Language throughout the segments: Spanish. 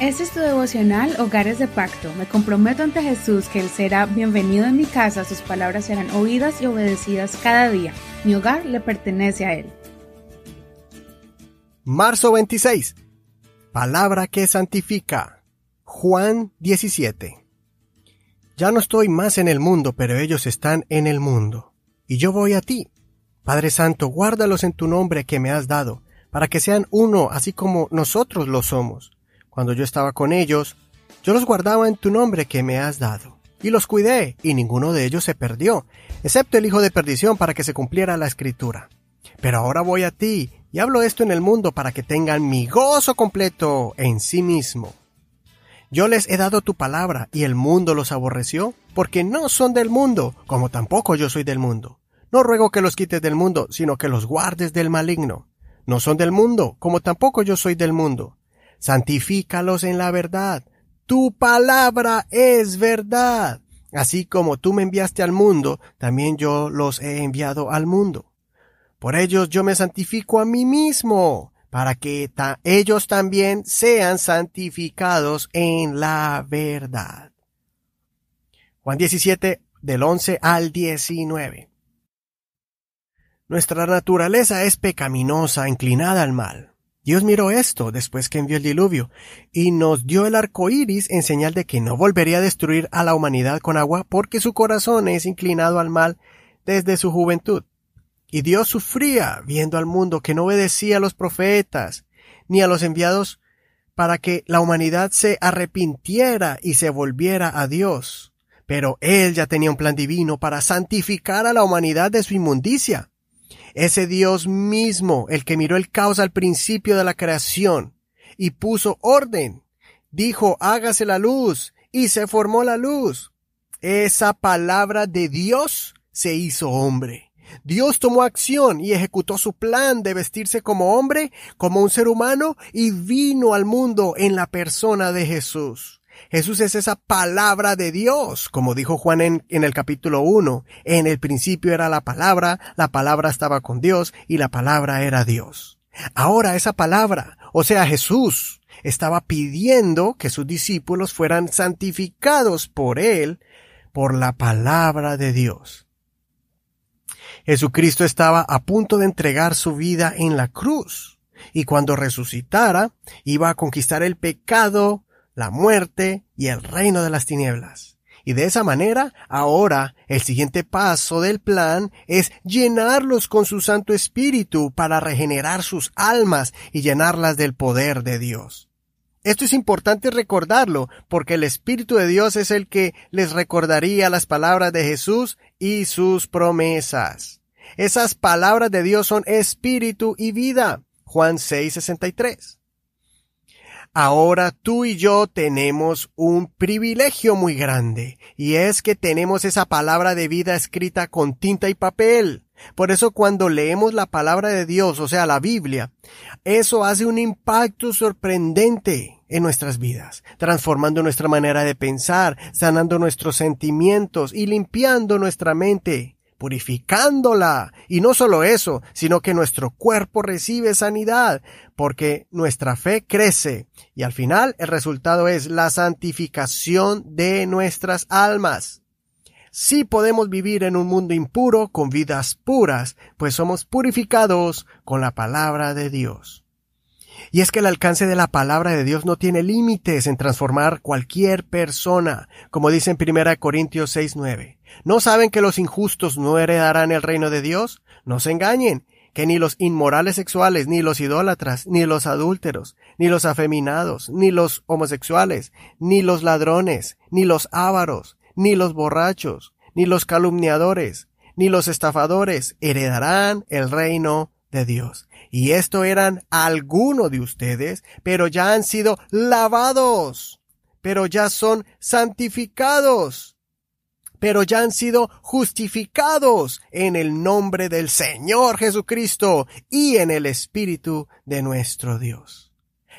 Este es tu devocional Hogares de Pacto. Me comprometo ante Jesús que Él será bienvenido en mi casa, sus palabras serán oídas y obedecidas cada día. Mi hogar le pertenece a Él. Marzo 26. Palabra que santifica. Juan 17. Ya no estoy más en el mundo, pero ellos están en el mundo. Y yo voy a ti. Padre Santo, guárdalos en tu nombre que me has dado, para que sean uno así como nosotros lo somos cuando yo estaba con ellos, yo los guardaba en tu nombre que me has dado. Y los cuidé, y ninguno de ellos se perdió, excepto el hijo de perdición para que se cumpliera la escritura. Pero ahora voy a ti, y hablo esto en el mundo para que tengan mi gozo completo en sí mismo. Yo les he dado tu palabra, y el mundo los aborreció, porque no son del mundo, como tampoco yo soy del mundo. No ruego que los quites del mundo, sino que los guardes del maligno. No son del mundo, como tampoco yo soy del mundo santifícalos en la verdad. Tu palabra es verdad. Así como tú me enviaste al mundo, también yo los he enviado al mundo. Por ellos yo me santifico a mí mismo, para que ellos también sean santificados en la verdad. Juan 17, del 11 al 19. Nuestra naturaleza es pecaminosa, inclinada al mal. Dios miró esto después que envió el diluvio y nos dio el arco iris en señal de que no volvería a destruir a la humanidad con agua porque su corazón es inclinado al mal desde su juventud. Y Dios sufría viendo al mundo que no obedecía a los profetas ni a los enviados para que la humanidad se arrepintiera y se volviera a Dios. Pero Él ya tenía un plan divino para santificar a la humanidad de su inmundicia ese Dios mismo, el que miró el caos al principio de la creación y puso orden, dijo, hágase la luz, y se formó la luz. Esa palabra de Dios se hizo hombre. Dios tomó acción y ejecutó su plan de vestirse como hombre, como un ser humano, y vino al mundo en la persona de Jesús. Jesús es esa palabra de Dios, como dijo Juan en, el capítulo 1. En el principio era la palabra, la palabra estaba con Dios y la palabra era Dios. Ahora esa palabra, o sea Jesús, estaba pidiendo que sus discípulos fueran santificados por Él, por la palabra de Dios. Jesucristo estaba a punto de entregar su vida en la cruz, y cuando resucitara, iba a conquistar el pecado, la muerte y el reino de las tinieblas. Y de esa manera, ahora, el siguiente paso del plan es llenarlos con su Santo Espíritu para regenerar sus almas y llenarlas del poder de Dios. Esto es importante recordarlo, porque el Espíritu de Dios es el que les recordaría las palabras de Jesús y sus promesas. Esas palabras de Dios son espíritu y vida. Juan 6:63. Ahora tú y yo tenemos un privilegio muy grande, y es que tenemos esa palabra de vida escrita con tinta y papel. Por eso cuando leemos la palabra de Dios, o sea, la Biblia, eso hace un impacto sorprendente en nuestras vidas, transformando nuestra manera de pensar, sanando nuestros sentimientos y limpiando nuestra mente purificándola. Y no solo eso, sino que nuestro cuerpo recibe sanidad, porque nuestra fe crece. Y al final el resultado es la santificación de nuestras almas. Sí podemos vivir en un mundo impuro con vidas puras, pues somos purificados con la palabra de Dios. Y es que el alcance de la palabra de Dios no tiene límites en transformar cualquier persona, como dice en 1 Corintios 6:9. ¿No saben que los injustos no heredarán el reino de Dios? No se engañen, que ni los inmorales sexuales, ni los idólatras, ni los adúlteros, ni los afeminados, ni los homosexuales, ni los ladrones, ni los ávaros, ni los borrachos, ni los calumniadores, ni los estafadores heredarán el reino de Dios. Y esto eran algunos de ustedes, pero ya han sido lavados, pero ya son santificados, pero ya han sido justificados en el nombre del Señor Jesucristo y en el Espíritu de nuestro Dios.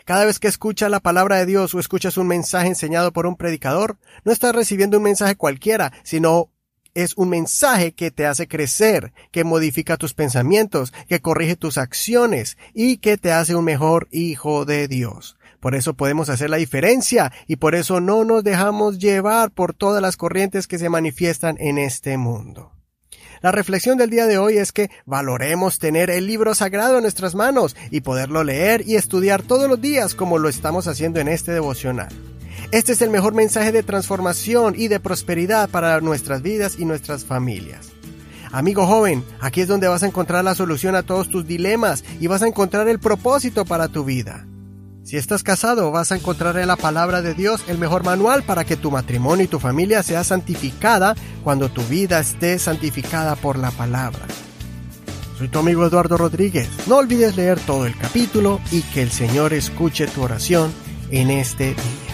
Cada vez que escuchas la palabra de Dios o escuchas un mensaje enseñado por un predicador, no estás recibiendo un mensaje cualquiera, sino es un mensaje que te hace crecer, que modifica tus pensamientos, que corrige tus acciones y que te hace un mejor hijo de Dios. Por eso podemos hacer la diferencia y por eso no nos dejamos llevar por todas las corrientes que se manifiestan en este mundo. La reflexión del día de hoy es que valoremos tener el libro sagrado en nuestras manos y poderlo leer y estudiar todos los días como lo estamos haciendo en este devocional. Este es el mejor mensaje de transformación y de prosperidad para nuestras vidas y nuestras familias. Amigo joven, aquí es donde vas a encontrar la solución a todos tus dilemas y vas a encontrar el propósito para tu vida. Si estás casado, vas a encontrar en la palabra de Dios el mejor manual para que tu matrimonio y tu familia sea santificada cuando tu vida esté santificada por la palabra. Soy tu amigo Eduardo Rodríguez. No olvides leer todo el capítulo y que el Señor escuche tu oración en este día.